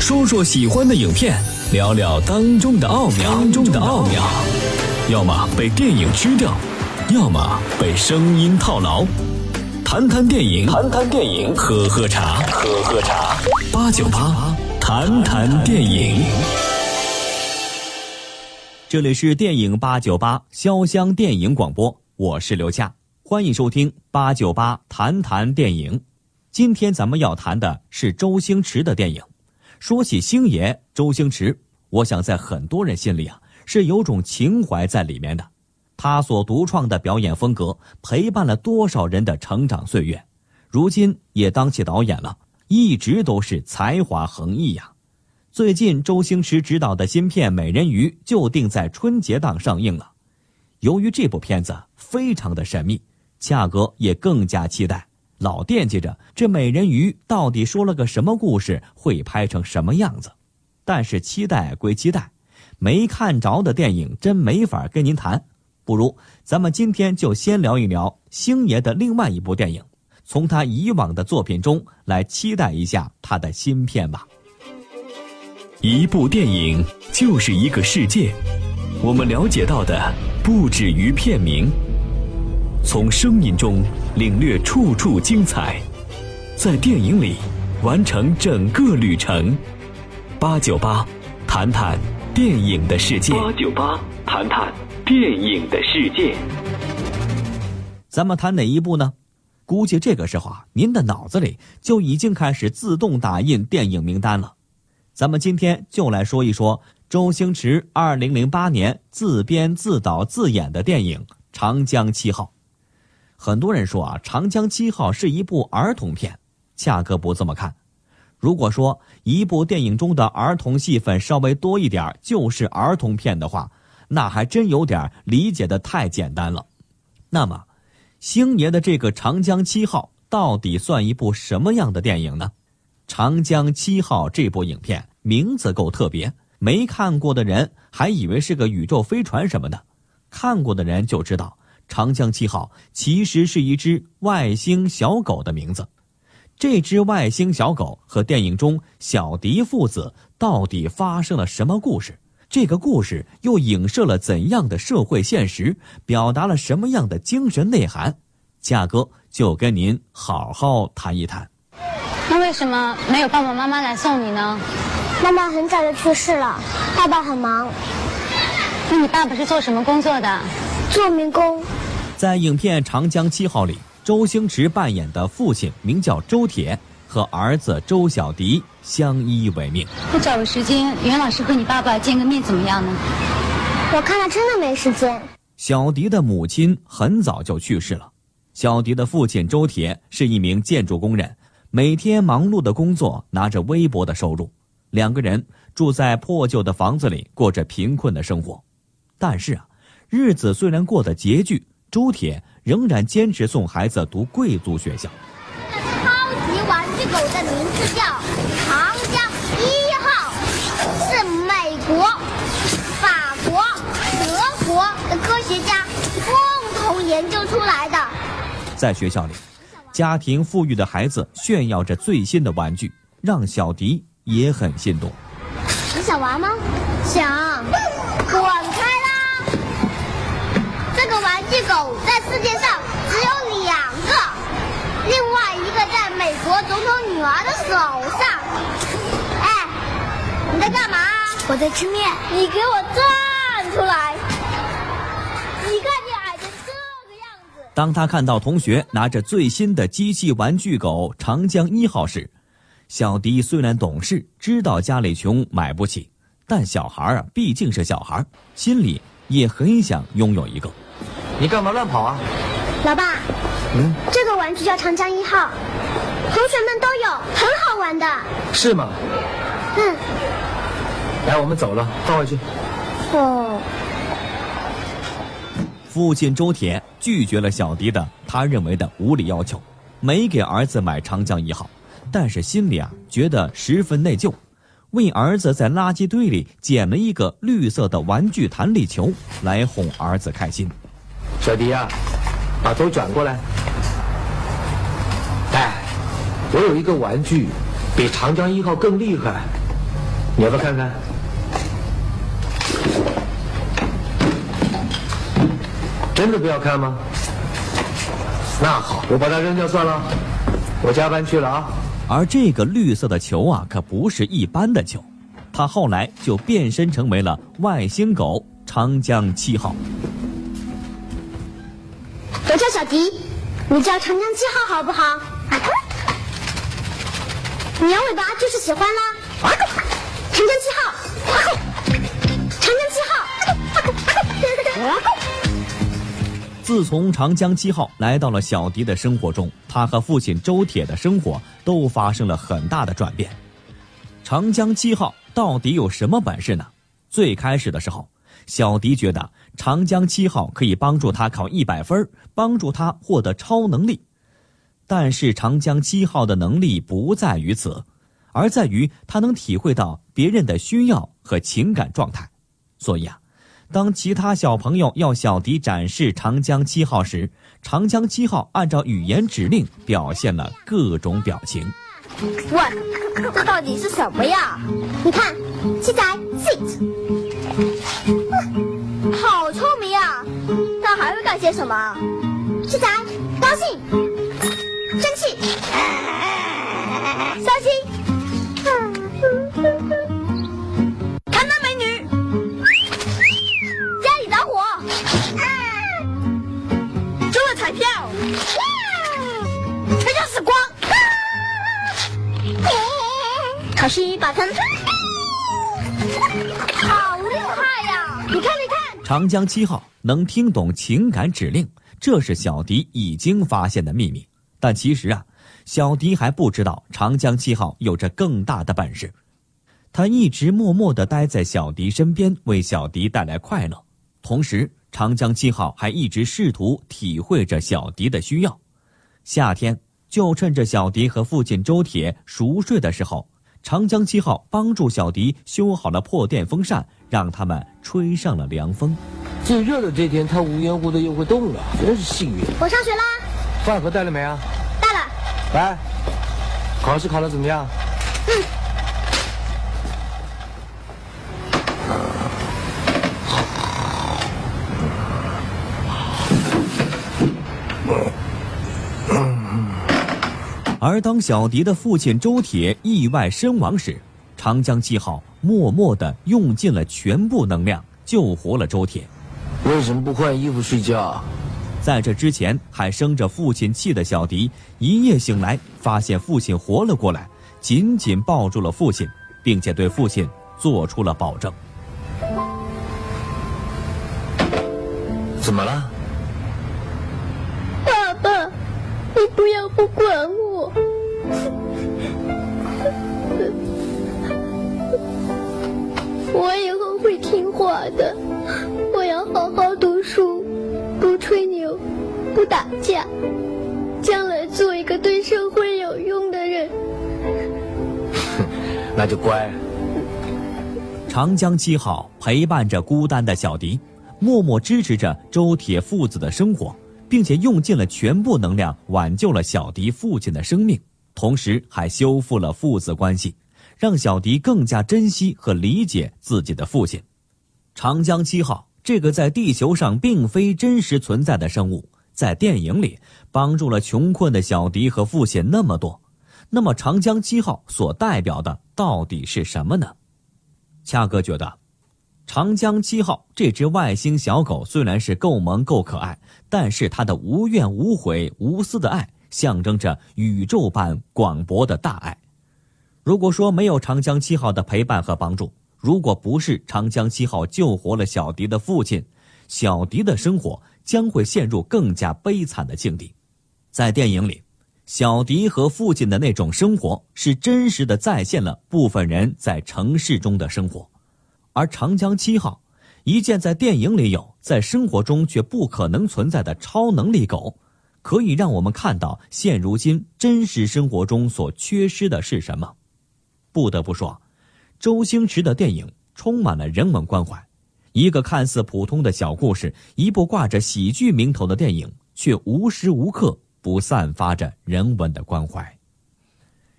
说说喜欢的影片，聊聊当中的奥妙。当中的奥妙，要么被电影吃掉，要么被声音套牢。谈谈电影，谈谈电影，喝喝茶，喝喝茶。八九八，谈谈电影。这里是电影八九八潇湘电影广播，我是刘夏，欢迎收听八九八谈谈电影。今天咱们要谈的是周星驰的电影。说起星爷周星驰，我想在很多人心里啊是有种情怀在里面的。他所独创的表演风格陪伴了多少人的成长岁月，如今也当起导演了，一直都是才华横溢呀。最近周星驰执导的新片《美人鱼》就定在春节档上映了。由于这部片子非常的神秘，价格也更加期待，老惦记着这美人鱼到底说了个什么故事，会拍成什么样子。但是期待归期待，没看着的电影真没法跟您谈。不如咱们今天就先聊一聊星爷的另外一部电影，从他以往的作品中来期待一下他的新片吧。一部电影就是一个世界，我们了解到的不止于片名，从声音中领略处处精彩，在电影里完成整个旅程。八九八，谈谈电影的世界。八九八，谈谈。电影的世界，咱们谈哪一部呢？估计这个时候啊，您的脑子里就已经开始自动打印电影名单了。咱们今天就来说一说周星驰二零零八年自编自导自演的电影《长江七号》。很多人说啊，《长江七号》是一部儿童片，恰哥不这么看。如果说一部电影中的儿童戏份稍微多一点就是儿童片的话，那还真有点理解的太简单了。那么，星爷的这个《长江七号》到底算一部什么样的电影呢？《长江七号》这部影片名字够特别，没看过的人还以为是个宇宙飞船什么的，看过的人就知道，《长江七号》其实是一只外星小狗的名字。这只外星小狗和电影中小迪父子到底发生了什么故事？这个故事又影射了怎样的社会现实，表达了什么样的精神内涵？价哥就跟您好好谈一谈。那为什么没有爸爸妈妈来送你呢？妈妈很早就去世了，爸爸很忙。那你爸爸是做什么工作的？做民工。在影片《长江七号》里，周星驰扮演的父亲名叫周铁。和儿子周小迪相依为命。不找个时间，袁老师和你爸爸见个面怎么样呢？我看他真的没时间。小迪的母亲很早就去世了，小迪的父亲周铁是一名建筑工人，每天忙碌的工作，拿着微薄的收入。两个人住在破旧的房子里，过着贫困的生活。但是啊，日子虽然过得拮据，周铁仍然坚持送孩子读贵族学校。超级玩具狗的名字叫长江一号，是美国、法国、德国的科学家共同研究出来的。在学校里，家庭富裕的孩子炫耀着最新的玩具，让小迪也很心动。你想玩吗？想。滚狗在世界上只有两个，另外一个在美国总统。女儿的手上，哎，你在干嘛？我在吃面。你给我站出来！你看你矮成这个样子。当他看到同学拿着最新的机器玩具狗长江一号时，小迪虽然懂事，知道家里穷买不起，但小孩啊毕竟是小孩，心里也很想拥有一个。你干嘛乱跑啊？老爸，嗯，这个玩具叫长江一号。同学们都有，很好玩的。是吗？嗯。来，我们走了，放回去。哦。父亲周铁拒绝了小迪的他认为的无理要求，没给儿子买长江一号，但是心里啊觉得十分内疚，为儿子在垃圾堆里捡了一个绿色的玩具弹力球来哄儿子开心。小迪啊，把头转过来。哎我有一个玩具，比长江一号更厉害，你要不要看看？真的不要看吗？那好，我把它扔掉算了。我加班去了啊。而这个绿色的球啊，可不是一般的球，它后来就变身成为了外星狗长江七号。我叫小迪，你叫长江七号好不好？你摇尾巴就是喜欢啦。长江七号，长江七号。自从长江七号来到了小迪的生活中，他和父亲周铁的生活都发生了很大的转变。长江七号到底有什么本事呢？最开始的时候，小迪觉得长江七号可以帮助他考一百分，帮助他获得超能力。但是长江七号的能力不在于此，而在于他能体会到别人的需要和情感状态。所以啊。当其他小朋友要小迪展示长江七号时，长江七号按照语言指令表现了各种表情。喂，这到底是什么呀？你看，七仔 sit，还会干些什么？七仔高兴，生气，伤心。小心把它，好厉害呀！你看，你看，长江七号能听懂情感指令，这是小迪已经发现的秘密。但其实啊，小迪还不知道长江七号有着更大的本事。他一直默默地待在小迪身边，为小迪带来快乐。同时，长江七号还一直试图体会着小迪的需要。夏天，就趁着小迪和父亲周铁熟睡的时候。长江七号帮助小迪修好了破电风扇，让他们吹上了凉风。最热的这天，他无缘无故的又会动了，真是幸运。我上学啦。饭盒带了没啊？带了。来，考试考的怎么样？嗯。而当小迪的父亲周铁意外身亡时，长江七号默默地用尽了全部能量救活了周铁。为什么不换衣服睡觉？在这之前还生着父亲气的小迪，一夜醒来发现父亲活了过来，紧紧抱住了父亲，并且对父亲做出了保证。怎么了？爸爸，你不要不管我。我以架，将来做一个对社会有用的人。那就乖。长江七号陪伴着孤单的小迪，默默支持着周铁父子的生活，并且用尽了全部能量挽救了小迪父亲的生命。同时还修复了父子关系，让小迪更加珍惜和理解自己的父亲。长江七号这个在地球上并非真实存在的生物，在电影里帮助了穷困的小迪和父亲那么多。那么长江七号所代表的到底是什么呢？恰哥觉得，长江七号这只外星小狗虽然是够萌够可爱，但是它的无怨无悔、无私的爱。象征着宇宙般广博的大爱。如果说没有长江七号的陪伴和帮助，如果不是长江七号救活了小迪的父亲，小迪的生活将会陷入更加悲惨的境地。在电影里，小迪和父亲的那种生活是真实的再现了部分人在城市中的生活，而长江七号，一件在电影里有，在生活中却不可能存在的超能力狗。可以让我们看到现如今真实生活中所缺失的是什么。不得不说，周星驰的电影充满了人文关怀。一个看似普通的小故事，一部挂着喜剧名头的电影，却无时无刻不散发着人文的关怀。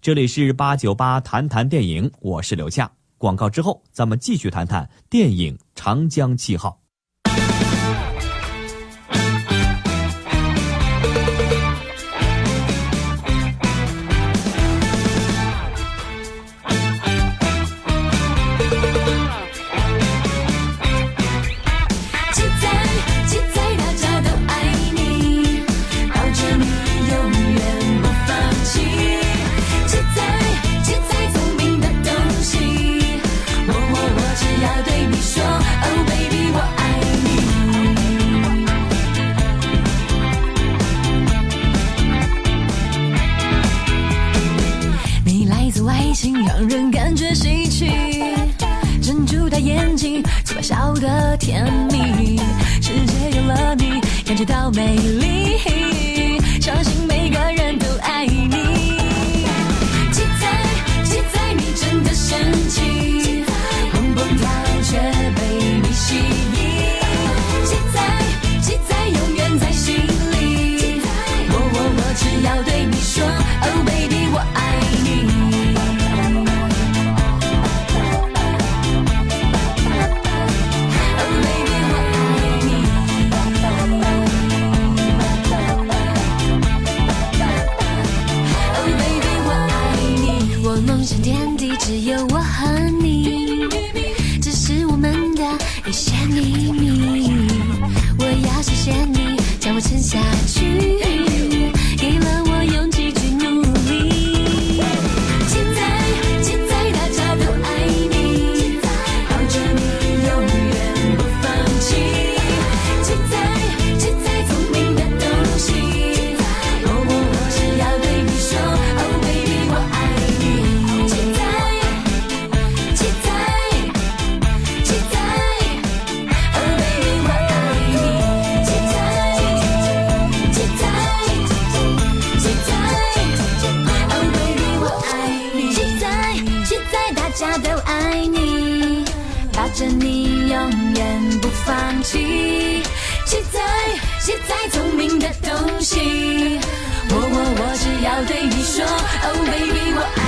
这里是八九八谈谈电影，我是刘夏。广告之后，咱们继续谈谈电影《长江七号》。到美丽。dandy. 着你永远不放弃。弃在弃在聪明的东西我我我只要对你说 oh baby 我爱